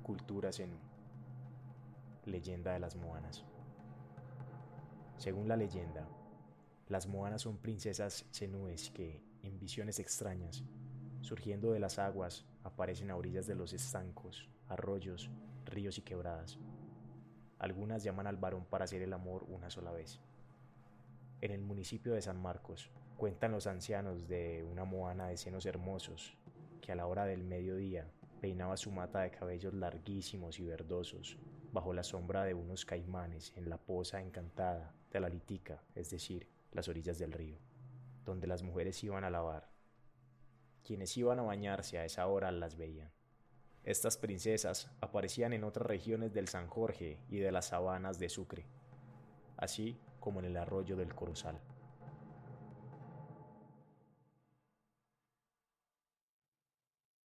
culturas en Leyenda de las Moanas. Según la leyenda, las Moanas son princesas cenúes que, en visiones extrañas, surgiendo de las aguas, aparecen a orillas de los estancos, arroyos, ríos y quebradas. Algunas llaman al varón para hacer el amor una sola vez. En el municipio de San Marcos cuentan los ancianos de una moana de senos hermosos que a la hora del mediodía peinaba su mata de cabellos larguísimos y verdosos bajo la sombra de unos caimanes en la poza encantada de la Litica, es decir, las orillas del río, donde las mujeres iban a lavar. Quienes iban a bañarse a esa hora las veían. Estas princesas aparecían en otras regiones del San Jorge y de las sabanas de Sucre, así como en el arroyo del Corozal.